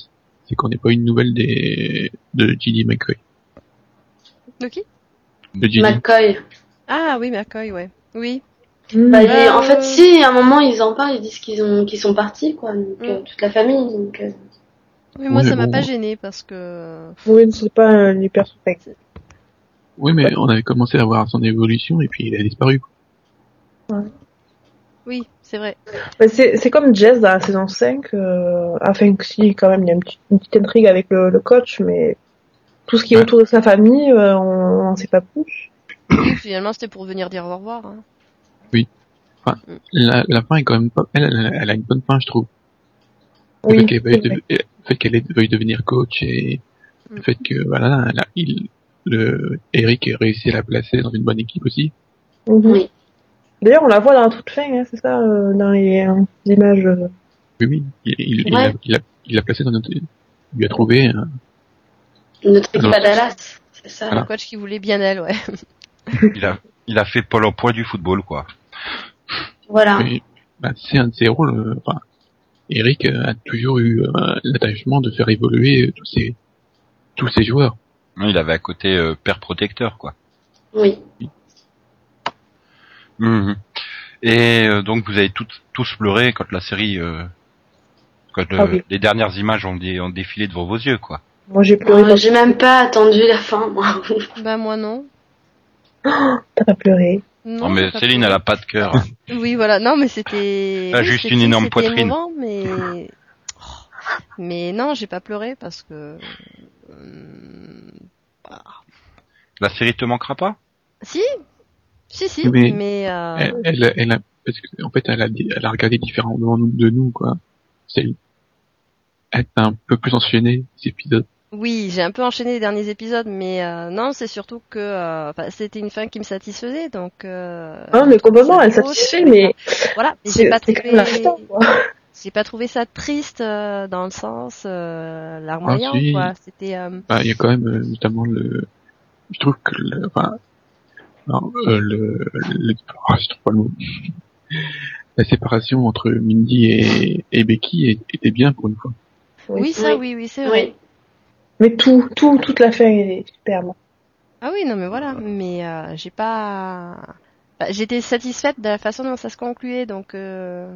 B: qu'on n'ait pas eu une nouvelle des, de J.D. McCoy.
D: De qui?
B: De.
C: McCoy.
D: Ah oui, McCoy, ouais. Oui.
C: Bah, il-
D: Euh,
C: En fait, si, à un moment, ils en parlent, ils disent qu'ils ont, qu'ils sont partis, quoi. Donc,
D: Mm.
C: euh, toute la famille. Donc, euh,
D: Oui, moi
B: Oui,
D: ça m'a
B: bon.
D: pas gêné parce que
E: Oui, c'est pas un hyper suspect.
B: Oui, mais on avait commencé à voir son évolution et puis il a disparu.
D: Oui, c'est vrai.
E: Mais c'est, c'est comme Jess dans la saison 5. Euh, enfin, que si, quand même, il y a une petite, une petite intrigue avec le, le coach, mais tout ce qui est
B: Ouais.
E: autour de sa famille, euh, on n'en sait pas plus.
D: Oui, finalement c'était pour venir dire au revoir. Hein.
B: La, la fin est quand même pas, elle, elle, elle a une bonne fin, je trouve. Le
E: Oui,
B: fait qu'elle veuille,
E: c'est vrai.
B: de- le fait qu'elle ait- veuille devenir coach et le
D: Mm.
B: fait que, voilà, a- il, le, Eric a réussi à la placer dans une bonne équipe aussi.
E: Mhm.
C: Oui.
E: D'ailleurs, on la voit dans la toute fin, hein, c'est ça, euh, dans les euh, images. euh.
B: Oui, oui, il, il,
C: Ouais.
B: a, il placé dans notre, il lui a trouvé un,
C: notre équipe à Dallas. C'est ça.
B: Voilà.
D: Le coach qui voulait bien elle, ouais.
A: il a, il a fait Pôle emploi du football, quoi.
C: Voilà.
B: Bah, c'est un de ses rôles. Enfin, Eric a toujours eu euh, l'attachement de faire évoluer tous ses tous ses joueurs.
A: Il avait à côté euh, père protecteur, quoi.
C: Oui.
A: Mhm. Et euh, donc vous avez toutes, tous pleuré quand la série, euh, quand le-
E: Ah oui.
A: les dernières images ont, dé- ont défilé devant vos yeux, quoi.
E: Moi, j'ai pleuré.
C: Euh, J'ai même pas attendu la fin, moi.
D: Bah moi non.
E: T'as pas pleuré.
A: Non, mais Céline, elle a pas de cœur.
D: Oui, voilà. Non, mais c'était.
A: Elle a
D: oui,
A: juste une énorme poitrine.
D: émouvant, mais. Mais non, j'ai pas pleuré parce que.
A: La série te manquera pas?
D: Si, si, si,
B: Mais-
D: mais. euh,
B: Elle, elle, elle a, parce que, en fait, elle a, elle a regardé différemment de nous, quoi. C'est, elle est un peu plus enchaînée, ces épisodes.
D: Oui, j'ai un peu enchaîné les derniers épisodes, mais euh, non, c'est surtout que euh, enfin, c'était une fin qui me satisfaisait, donc. Euh,
E: Ah, mais complètement, elle satisfait, mais
D: Voilà, mais j'ai
E: c'est
D: pas
E: c'est
D: trouvé.
E: quand même la fin, quoi.
D: J'ai pas trouvé ça triste euh, dans le sens euh, larmoyant,
B: Ah, si.
D: quoi. C'était. euh,
B: Bah, il y a quand même, euh, notamment le, je trouve que le, enfin, non, euh, le, le, ah, je trouve pas le mot. La séparation entre Mindy et, et Becky était bien pour une fois.
D: Oui, ça, oui, oui, c'est vrai.
C: Oui.
E: Mais tout, tout, toute la fin est superbe.
D: Ah oui, non, mais voilà. Mais euh, j'ai pas. bah, J'étais satisfaite de la façon dont ça se concluait, donc. Euh...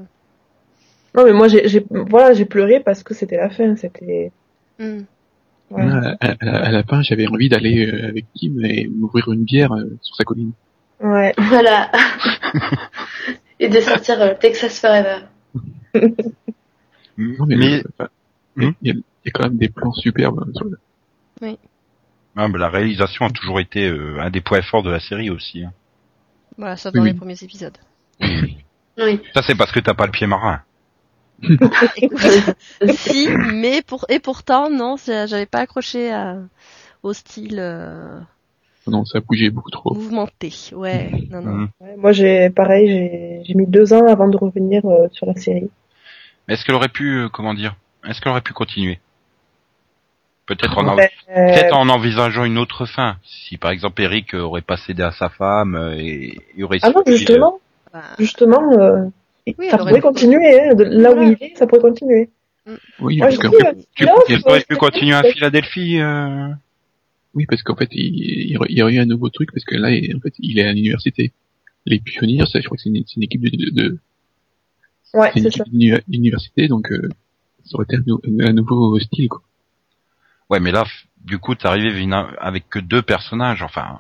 E: Non, mais moi, j'ai, j'ai, voilà, j'ai pleuré parce que c'était la fin, c'était,
D: hmm.
B: À, à- à la fin, j'avais envie d'aller euh, avec Kim et m'ouvrir une bière euh, sur sa colline.
E: Ouais.
C: Voilà. Et de sortir euh, Texas Forever.
B: Non, mais,
A: Hmm?
B: il, y a, il y a quand même des plans superbes. hein, sur le-
A: ah, la réalisation a toujours été euh, un des points forts de la série aussi. hein.
D: Voilà,
B: Oui,
D: dans
B: oui.
D: les premiers épisodes.
C: Oui.
A: Ça c'est parce que t'as pas le pied marin.
D: Si, mais pour et pourtant non, j'avais pas accroché à- hostile, euh,
B: Non, ça a bougé beaucoup trop.
D: mouvementé. Ouais, non, non.
A: Mhm.
E: Ouais, moi, j'ai pareil, j'ai mis deux ans avant de revenir euh, sur la série.
A: Mais est-ce qu'elle aurait pu, euh, comment dire, est-ce qu'elle aurait pu continuer? Peut-être en, en-
E: Euh,
A: peut-être en envisageant une autre fin. Si par exemple Eric aurait pas cédé à sa femme et, et aurait
E: Ah non, justement,
D: Bah,
E: justement, euh,
D: Oui,
E: ça pourrait continuer. Hein, de là
D: Voilà.
E: où il est, ça pourrait continuer.
B: Oui,
E: Moi,
B: parce
E: euh,
A: tu, aurait pu continuer à Philadelphie. Euh...
B: oui, parce qu'en fait, il, il y aurait- il y aurait eu un nouveau truc parce que là, il- en fait, il est à l'université. Les pionniers, ça, je crois que c'est une, équipe de, de, de-
E: Ouais,
B: c'est
E: ça.
B: d'université, donc euh, ça aurait été un, nou- un nouveau style, quoi.
A: Ouais, mais là, du coup, t'es arrivé avec que deux personnages. Enfin,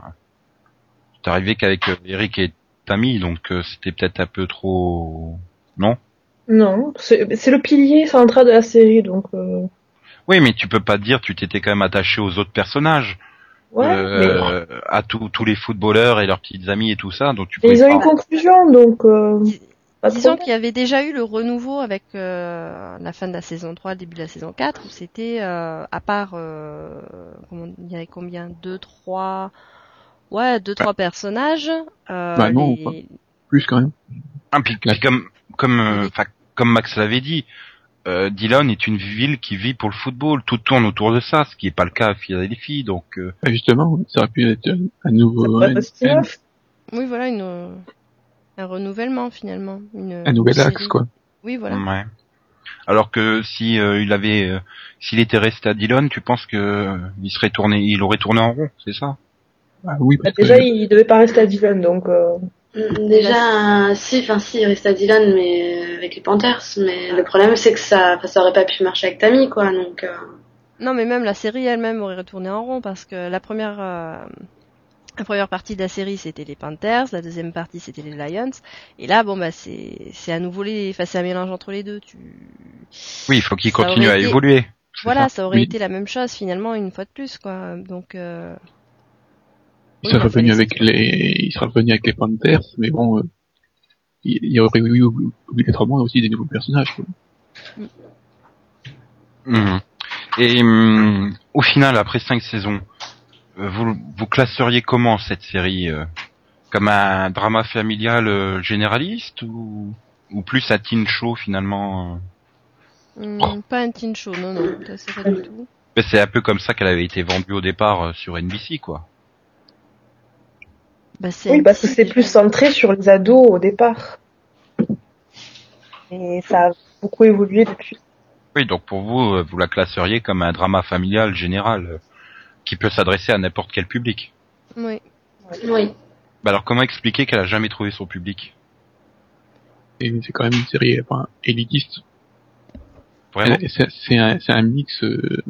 A: t'es arrivé qu'avec euh, Eric et Tammy, donc euh, c'était peut-être un peu trop. Non?
E: Non, c'est le pilier central de la série, donc euh,
A: Oui, mais tu peux pas dire tu t'étais quand même attaché aux autres personnages,
E: ouais.
A: euh, à tous tous les footballeurs et leurs petites amies et tout ça. Donc tu
E: ils ont
A: pas-
E: une conclusion, donc euh,
D: Disons qu'il y avait déjà eu le renouveau avec euh, la fin de la saison 3, le début de la saison 4, où c'était, euh, à part, euh, comment- il y avait combien? Deux, trois... Ouais, deux, trois personnages. Euh,
B: Bah non,
D: les-.
B: Plus quand même.
A: Ah, puis, puis comme comme euh, enfin, comme Max l'avait dit, euh, Dillon est une ville qui vit pour le football. Tout tourne autour de ça, ce qui est pas le cas à Philadelphie. Donc euh,
B: Bah, justement, ça aurait pu être un, un nouveau.
D: Oui, voilà, une, euh, un renouvellement finalement. Une,
B: un nouvel axe, quoi.
D: Oui, voilà.
A: ouais. Alors que si euh, il avait, euh, s'il était resté à Dillon, tu penses que euh, il serait tourné, il aurait tourné en rond, c'est ça?
B: Ah oui,
E: Bah, déjà,
B: que,
E: il devait pas rester à Dylan, donc euh,
C: Mm, Déjà, si, enfin si, il reste à Dylan, mais euh, avec les Panthers. Mais le problème, c'est que ça, ça aurait pas pu marcher avec Tammy, quoi. Donc, euh,
D: Non, mais même la série elle-même aurait retourné en rond parce que la première, euh, la première partie de la série c'était les Panthers, la deuxième partie c'était les Lions, et là bon bah c'est c'est à nouveau les, enfin c'est un mélange entre les deux. Tu
A: Oui, il faut qu'il
D: Ça
A: continue
D: aurait
A: à
D: été-
A: évoluer.
D: voilà,
A: ça
D: ça, aurait
B: Oui.
D: été la même chose finalement une fois de plus quoi. Donc euh,
B: il serait revenu avec les, il serait revenu avec les Panthers, mais bon, euh, il y aurait eu obligatoirement aussi des nouveaux personnages, quoi.
A: Mhm. Et hum, au final, après cinq saisons, euh, vous, vous classeriez comment cette série euh, Comme un drama familial généraliste ou, ou plus un teen show finalement
D: hum, pas un teen show, non non, c'est pas du tout.
A: Mais C'est un peu comme ça qu'elle avait été vendue au départ sur NBC, quoi.
D: Bah, c'est
E: oui, parce que c'est plus centré sur les ados au départ. Et ça a beaucoup évolué depuis.
A: Oui, donc pour vous, euh, vous la classeriez comme un drama familial général euh, qui peut s'adresser à n'importe quel public.
D: Oui.
C: oui.
A: Bah alors comment expliquer qu'elle a jamais trouvé son public?
B: C'est quand même une série, enfin, élitiste.
A: Vraiment?
B: C'est un, mix, euh,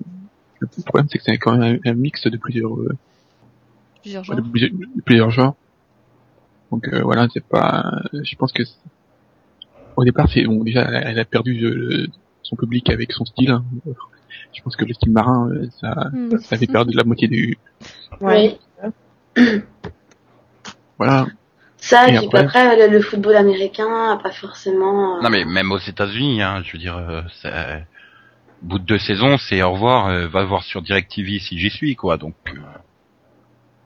B: le problème c'est que c'est quand même un, un mix de plusieurs, euh,
D: Plusieurs
B: de
D: genres.
B: plusieurs, de plusieurs genres. Donc euh, voilà, c'est pas, je pense que c'est- au départ, c'est bon déjà, elle, a perdu euh, son public avec son style. hein. Je pense que le style marin, euh, ça, ça avait perdu la moitié du,
C: Oui.
B: voilà.
C: Ça,
B: Et
C: puis
B: après
C: après, le, le football américain a pas forcément. euh,
A: Non mais même aux États-Unis, hein, je veux dire, euh, bout de deux saisons, c'est au revoir, euh, va voir sur DirecTV si j'y suis, quoi. Donc, euh,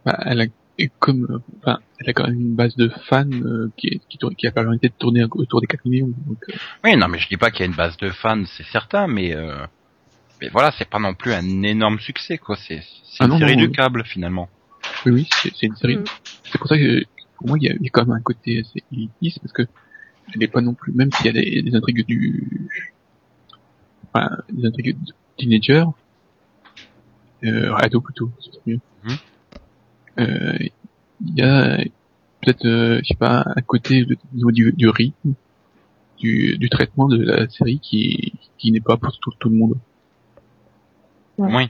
B: Bah, elle a et comme, enfin, elle a quand même une base de fans euh, qui, est- qui, tourne- qui a permis de tourner autour des 4 millions. Donc, euh,
A: oui, non mais je dis pas qu'il y a une base de fans, c'est certain, mais euh, mais voilà, c'est pas non plus un énorme succès, quoi. C'est c'est
B: Ah
A: une
B: non,
A: série
B: non,
A: du
B: oui.
A: câble finalement.
B: oui, oui, c'est c'est une série.
D: Mm.
B: C'est pour ça que pour moi, il y a, il y a quand même un côté assez élitiste parce que elle est pas non plus, même s'il y a des, des intrigues du, enfin, des intrigues de teenager, euh, ado plutôt, c'est mieux.
A: Mhm.
B: Euh, il y a peut-être, euh, je sais pas, un côté du, du rythme, du, du traitement de la série qui, qui n'est pas pour tout, tout le monde.
E: Ouais.
A: Oui.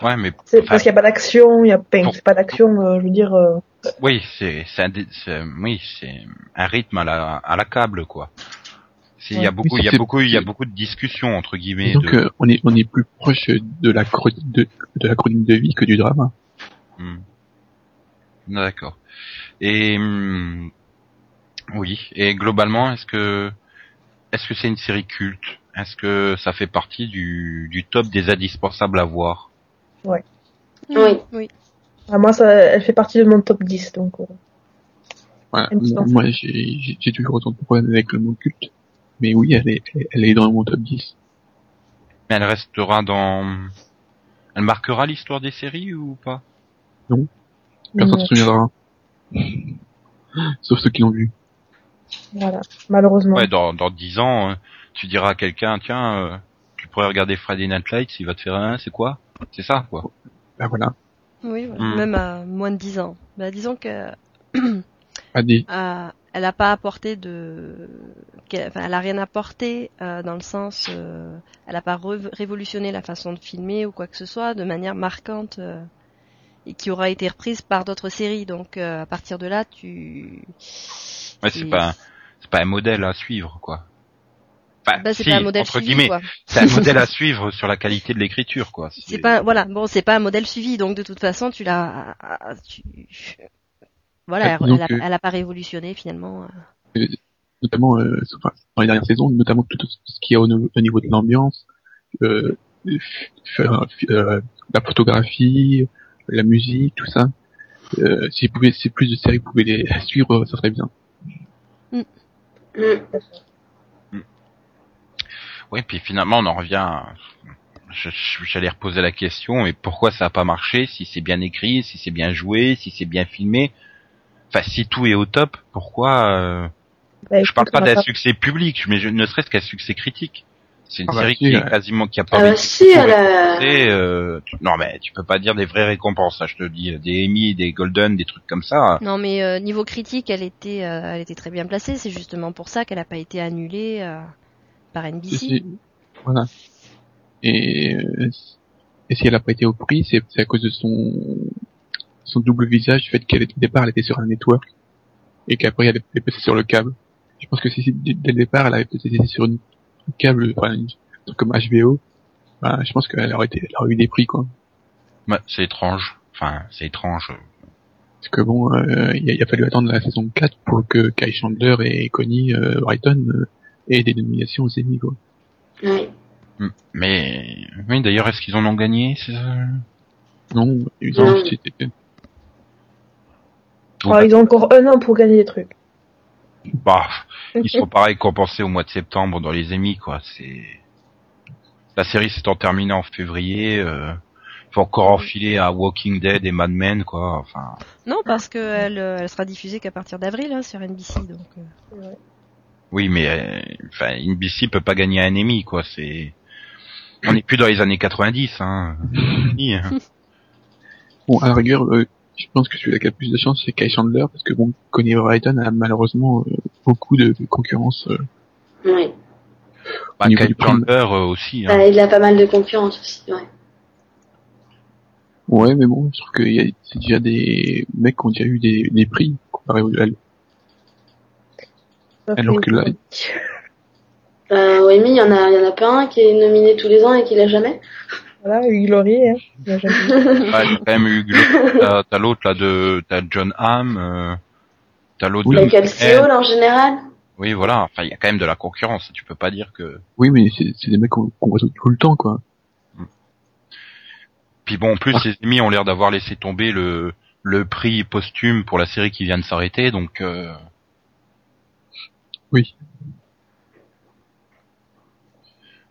A: Ouais, mais
E: C'est parce qu'il n'y a pas d'action, il y a pas, c'est pas d'action, euh, je veux dire. euh,
A: oui, c'est c'est un, oui, c'est un rythme à la à la câble, quoi. Il y a
E: Ouais.
A: beaucoup, il y a beaucoup, il y a beaucoup de discussions entre guillemets.
B: Donc
A: de-
B: on est on est plus proche de la chronique de, de la chronique de vie que du drame.
A: Hmm. D'accord. Et hum, oui. Et globalement, est-ce que est-ce que c'est une série culte? Est-ce que ça fait partie du, du top des indispensables à voir?
C: Oui.
D: Oui.
E: Ah, moi, ça, elle fait partie de mon top 10, donc. euh.
B: Moi, j'ai j'ai- j'ai toujours autant de problèmes avec le mot culte. Mais oui, elle est, elle est dans mon top 10.
A: Mais elle restera dans... Elle marquera l'histoire des séries ou pas?
B: Personne
E: euh,
B: se souviendra. Sauf ceux qui l'ont vu.
E: Voilà, malheureusement.
A: Ouais, dans, dans 10 ans, euh, tu diras à quelqu'un, tiens, euh, tu pourrais regarder Friday Night Lights, il va te faire un, c'est quoi? C'est ça, quoi.
B: Bah voilà.
D: Oui, voilà.
A: Hmm.
D: même à moins de 10 ans. Bah, disons que euh, elle a pas apporté de, qu'elle- enfin, elle a rien apporté euh, dans le sens, euh, elle a pas révolutionné la façon de filmer ou quoi que ce soit de manière marquante euh, et qui aura été reprise par d'autres séries. Donc euh, à partir de là, tu,
A: Ouais, c'est pas, un- c'est pas un modèle à suivre, quoi. Enfin,
D: bah, c'est
A: si,
D: pas un modèle
A: entre
D: suivi,
A: guillemets,
D: quoi.
A: c'est un modèle à suivre sur la qualité de l'écriture, quoi.
D: C'est pas, voilà, bon, c'est pas un modèle suivi, donc de toute façon, tu l'as, tu... voilà, elle,
B: Disons
D: elle a,
B: que-
D: elle a pas révolutionné finalement. euh.
B: notamment euh, enfin, dans les dernières saisons, notamment tout ce qui est au, niveau de l'ambiance, euh, euh, la photographie, la musique, tout ça. Euh, si, pouvaient, si plus de séries pouvaient les suivre, ça serait bien.
C: Mm.
A: Oui, puis finalement, on en revient. à- J'allais reposer la question, mais pourquoi ça a pas marché? Si c'est bien écrit, si c'est bien joué, si c'est bien filmé, enfin, si tout est au top, pourquoi euh,
E: Bah,
A: Je parle pas d'un succès public, mais je, ne serait-ce qu'un succès critique. C'est une
B: Ah
A: série
B: si,
A: qui est quasiment qui a pas
C: Ah bah
A: été
C: si, elle a-
A: euh, tu- non mais tu peux pas dire des vraies récompenses, ça je te dis, des Emmy, des Golden, des trucs comme ça.
D: Non, mais euh, niveau critique, elle était, euh, elle était très bien placée. C'est justement pour ça qu'elle a pas été annulée euh, par NBC.
B: Si- voilà. Et, euh, et si elle a pas été au prix, c'est à cause de son son double visage, du fait qu'elle au départ elle était sur un network et qu'après elle est passée sur le câble. Je pense que si dès le départ elle avait peut-être été sur une un câble, enfin, comme HBO, bah, je pense qu'elle aurait été, elle aurait eu des prix quoi.
A: Ouais, c'est étrange. Enfin, c'est étrange.
B: Parce que bon, euh, il a, il a fallu attendre la saison 4 pour que Kai Chandler et Connie euh, Brighton euh, aient des nominations aux Emmy quoi.
C: Oui.
A: Mais oui, d'ailleurs, est-ce qu'ils en ont gagné c'est ça
B: Non, ils ont c'était-
E: Ah, ils ont encore un an pour gagner des trucs.
A: Bah, ils seront pareil compensés au mois de septembre dans les Emmy, quoi. C'est la série s'étant terminée en février. Euh... Faut encore enfiler à Walking Dead et Mad Men, quoi. Enfin,
D: Non, parce que elle, euh, elle sera diffusée qu'à partir d'avril hein, sur NBC. Donc, euh.
A: oui, mais euh, enfin, NBC peut pas gagner un Emmy, quoi. C'est, on n'est plus dans les années 90, hein. Hein.
B: Bon, à la rigueur, euh, je pense que celui qui a le plus de chance, c'est Kai Chandler, parce que bon, Connie Brighton a malheureusement euh, beaucoup de, de concurrence. euh.
C: Oui.
A: Bah,
B: prix.
A: Chandler euh, aussi. Hein.
C: Bah, il a pas mal de concurrence aussi, ouais.
B: Ouais, mais bon, je trouve qu'il y a c'est déjà des mecs qui ont déjà eu des, des prix comparé au elle. Alors que là,
C: Euh, oui, mais il y en a, il y en a pas un qui est nominé tous les ans et qui l'a jamais.
E: Voilà, Hugues Laurier, hein. A
A: quand même eu l'autre- t'as, t'as l'autre là de, t'as John Hamm, euh, t'as l'autre
B: Oui.
A: de
C: Michael Seol en général.
A: Oui, voilà. Enfin, il y a quand même de la concurrence. Tu peux pas dire que.
B: oui, mais c'est des mecs qu'on qu'on voit tout, le temps, quoi.
A: Puis bon, en plus,
B: Ah.
A: les ennemis ont l'air d'avoir laissé tomber le le prix posthume pour la série qui vient de s'arrêter, donc. Euh...
B: Oui.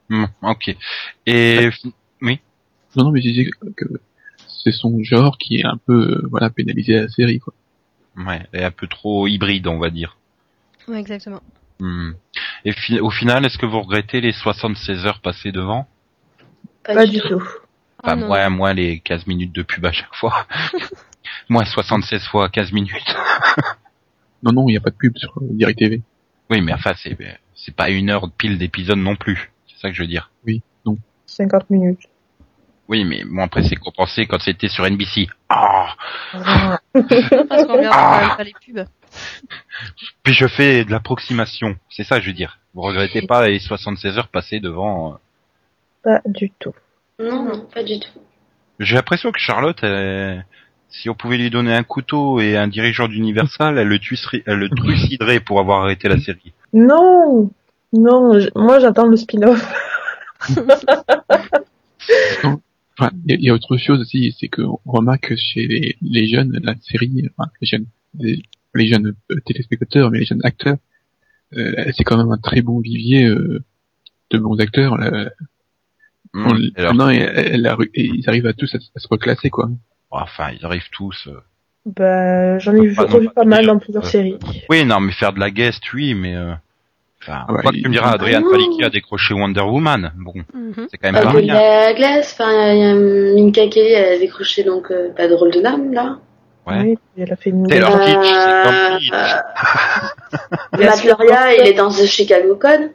A: Hmm, ok. Et
B: Non, non, mais je disais que c'est son genre qui est un peu, euh, voilà, pénalisé à la série, quoi.
A: ouais, elle est un peu trop hybride, on va dire.
D: Ouais, exactement.
A: Hmm. Et fi- au final, est-ce que vous regrettez les 76 heures passées devant?
E: Pas du tout.
D: Ah,
A: Enfin,
D: non.
A: moi, moi, les 15 minutes de pub à chaque fois. moi, 76 fois 15 minutes.
B: Non, non, il n'y a pas de pub sur euh, Direct TV.
A: oui, mais enfin, c'est pas une heure pile d'épisode non plus. C'est ça que je veux dire.
E: 50 minutes.
A: Oui, mais bon, après, c'est compensé quand c'était sur NBC. Ah
E: Ah.
D: Parce qu'on regarde
A: Ah.
D: quand même pas les pubs.
A: Puis je fais de l'approximation. C'est ça, je veux dire. Vous regrettez pas les 76 heures passées devant... euh,
E: Pas du tout.
C: Non, non, pas du tout.
A: J'ai l'impression que Charlotte, elle- si on pouvait lui donner un couteau et un dirigeant d'Universal, elle le tuerait, elle le truciderait pour avoir arrêté la série.
E: Non Non, moi j'attends le spin-off.
B: Enfin, il y, a- il y a autre chose aussi, c'est qu'on remarque que chez les, les jeunes, la série, enfin, les jeunes, les, les jeunes euh, téléspectateurs, mais les jeunes acteurs, euh, c'est quand même un très bon vivier euh, de bons acteurs. Là.
A: Hmm.
B: On-
A: alors,
B: et ils arrivent à tous à, à se reclasser, quoi.
A: enfin, ils arrivent tous. euh.
E: Bah, j'en ai vu,
A: Pas non
E: revu
A: pas
E: pas mal dans plusieurs
A: Euh,
E: séries.
A: Oui, non, mais faire de la guest, oui, mais euh, enfin,
B: Ah ouais,
A: quoi que tu me diras,
B: il-
A: Adrian
C: Ah non.
A: Palicki a décroché Wonder Woman. Bon,
D: Mhm.
A: c'est quand même
C: Pas
A: pas rien.
C: la glace, enfin, il y a Minka Kelly, elle a décroché donc euh, pas de rôle de dame là.
A: Ouais.
E: Oui, elle a fait une
A: Taylor
C: Euh,
A: Kitsch, c'est comme Kitsch.
E: Il y a
C: Matt Loria, il est dans The Chicago Code.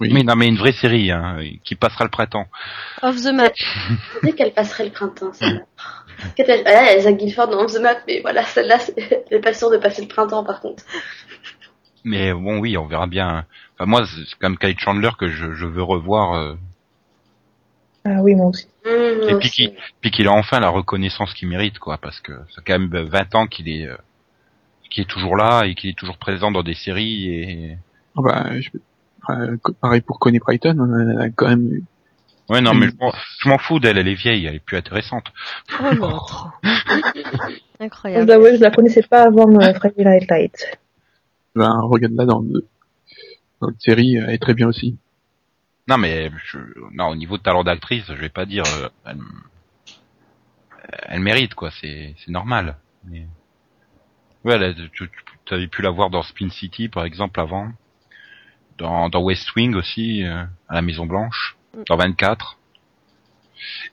B: Oui.
A: Mais non, mais une vraie série hein, qui passera le printemps.
D: Off the map.
C: Dès qu'elle passerait le printemps, celle-là. Ah, il Zach Guilford dans The Map, mais voilà, celle-là, c'est- elle est pas sûre de passer le printemps par contre.
A: Mais bon, oui, on verra bien. Enfin, moi, c'est quand même Kyle Chandler que je, je veux revoir. Euh,
E: Ah oui, moi aussi.
C: Mmh,
A: et
C: moi
A: puis qu'il puis qu'il a enfin la reconnaissance qu'il mérite, quoi, parce que ça fait quand même 20 ans qu'il est euh, qu'il est toujours là et qu'il est toujours présent dans des séries et
B: Ah bah, je, pareil pour Connie Brighton, on a quand même
A: ouais non mais je m'en- fous d'elle elle est vieille elle est plus intéressante
D: Oh Incroyable.
E: dois avouer, je la connaissais pas avant euh, Friday Night Lights.
B: Ben, regarde-la dans, le- dans une série, elle est très bien aussi.
A: non mais je, non au niveau de talent d'actrice je vais pas dire euh, elle, elle mérite quoi c'est c'est normal. Mais ouais a- tu, avais pu la voir dans Spin City par exemple avant. Dans dans West Wing aussi euh, à la Maison Blanche dans 24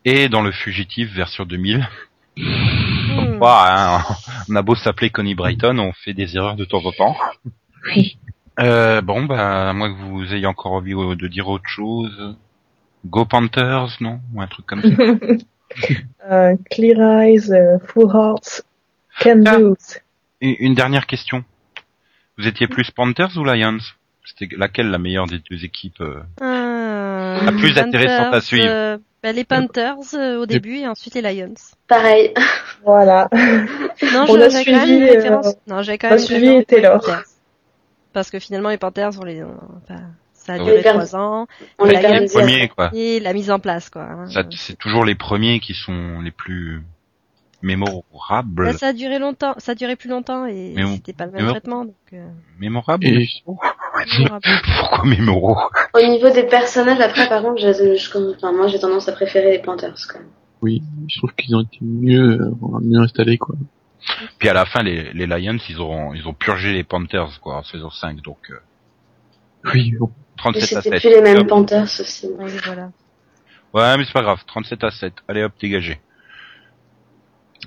A: et dans le Fugitif version 2000 Hein, on a beau s'appeler Connie Brighton, on fait des erreurs de temps en temps.
E: Oui.
A: Euh, bon, bah, à moins que vous ayez encore envie de dire autre chose. Go Panthers, non? Ou un truc comme ça.
E: Euh, Clear Eyes, euh, Full Hearts, Can
A: Ah.
E: Lose.
A: Et une dernière question. Vous étiez plus Panthers ou Lions? C'était laquelle la meilleure des deux équipes euh La plus
D: Panthers,
A: intéressante à suivre?
D: Bah, les Panthers euh, au début et ensuite les Lions.
C: Pareil.
E: Voilà.
D: Non,
E: On
D: je-
E: a
D: j'avais quand même
E: suivi,
D: une
E: euh,
D: préférence. Non, j'avais quand
E: on a
D: même
E: suivi Taylor.
D: Panthers. Parce que finalement les Panthers, on les, on- enfin, ça a duré trois ans
C: On
D: Les
C: les
A: premiers, quoi.
D: et la mise en place, quoi. hein.
A: Ça, C'est toujours les premiers qui sont les plus mémorables.
D: Bah, ça a duré longtemps, ça a duré plus longtemps et c'était pas le même traitement. Donc, euh,
A: Mémorables
B: Et
A: Pourquoi mémoraux
C: Au niveau des personnages, après, par contre, je, je- enfin, moi, j'ai tendance à préférer les Panthers, quand même.
B: oui, je trouve qu'ils ont été mieux, euh, mieux installés, quoi.
A: Puis à la fin, les, les Lions, ils ont, ils ont purgé les Panthers, quoi, en saison 5, donc euh,
B: Oui, bon.
C: Mais
A: 37 à
C: c'était
A: 7.
C: plus les mêmes
A: Hop.
C: Panthers aussi.
D: Ouais, voilà.
A: Ouais, mais c'est pas grave, 37 à 7. Allez hop, dégagé.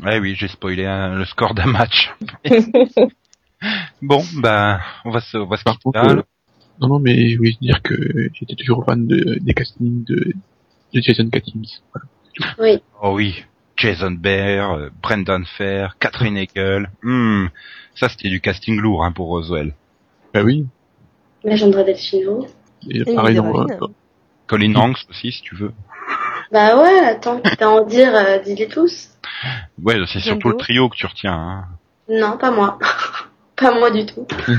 A: Ouais, oui, j'ai spoilé hein, le score d'un match. bon, bah, on va se, on va se
B: Par
A: quitter
B: contre,
A: là.
B: euh, non, non, mais je voulais dire que j'étais toujours fan de, des castings de, de Jason Katims. Voilà.
C: Oui.
A: Oh oui, Jason Bear, euh, Brendan Fair, Catherine Hegel. Hmm, ça c'était du casting lourd hein, pour Roswell.
B: Bah oui.
C: Legendre Delfino.
B: Et
D: Et
B: pareil dans,
A: Colin Hanks aussi, si tu veux.
C: Bah ouais, attends, à en dire, euh, dis-les tous.
A: Ouais, c'est surtout le trio que tu retiens. Hein.
C: Non, pas moi. Pas moi du tout.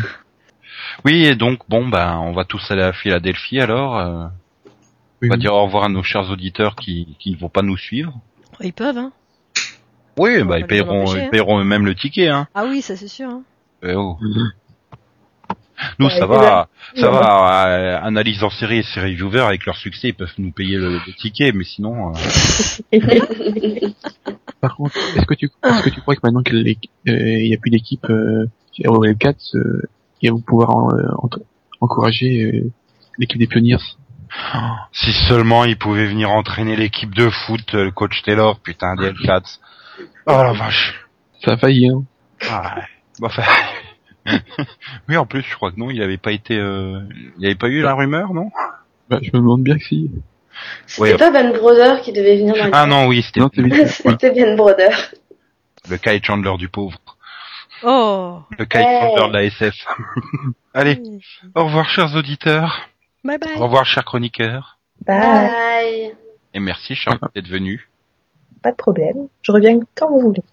A: Oui, et donc, bon, bah, on va tous aller à Philadelphie alors. euh,
B: oui,
A: on va
B: oui.
A: dire au revoir à nos chers auditeurs qui, qui ne vont pas nous suivre.
D: Ils peuvent, hein.
A: Oui, bah,
D: va
A: ils paieront,
D: empêcher,
A: ils
D: hein.
A: paieront eux-mêmes le ticket. Hein.
D: Ah oui, ça c'est sûr. Hein.
A: Eh oh. Nous,
E: Ouais,
A: ça va,
E: bien.
A: ça va. euh, analyse en série et série viewer avec leur succès, ils peuvent nous payer le, le ticket, mais sinon. euh,
B: Par contre, est-ce que tu, est-ce que tu crois que maintenant qu'il n'y a plus d'équipe Royal Cats, euh, ils vont pouvoir euh, encourager euh, l'équipe des Pioneers
A: Si seulement il pouvait venir entraîner l'équipe de foot, euh, le coach Taylor, putain, des Hellcats. Oh la vache.
B: Ça a failli, hein.
A: Ah, ouais. Bon, enfin... oui, en plus, je crois que non, il avait pas été, euh... il avait pas eu la rumeur, non?
B: Bah, je me demande bien que si.
C: C'était
A: Ouais.
C: pas Ben Brother qui devait venir dans
A: Ah non, oui, c'était
C: Ben Brother.
A: le Kai Chandler du pauvre.
D: Oh.
A: Le Kai
C: Hey.
A: De la SF. Allez, au revoir, chers auditeurs.
D: Bye bye.
A: Au revoir, chers chroniqueurs.
E: Bye.
C: Bye.
A: Et merci, Charles, d'être venu.
E: Pas de problème. Je reviens quand vous voulez.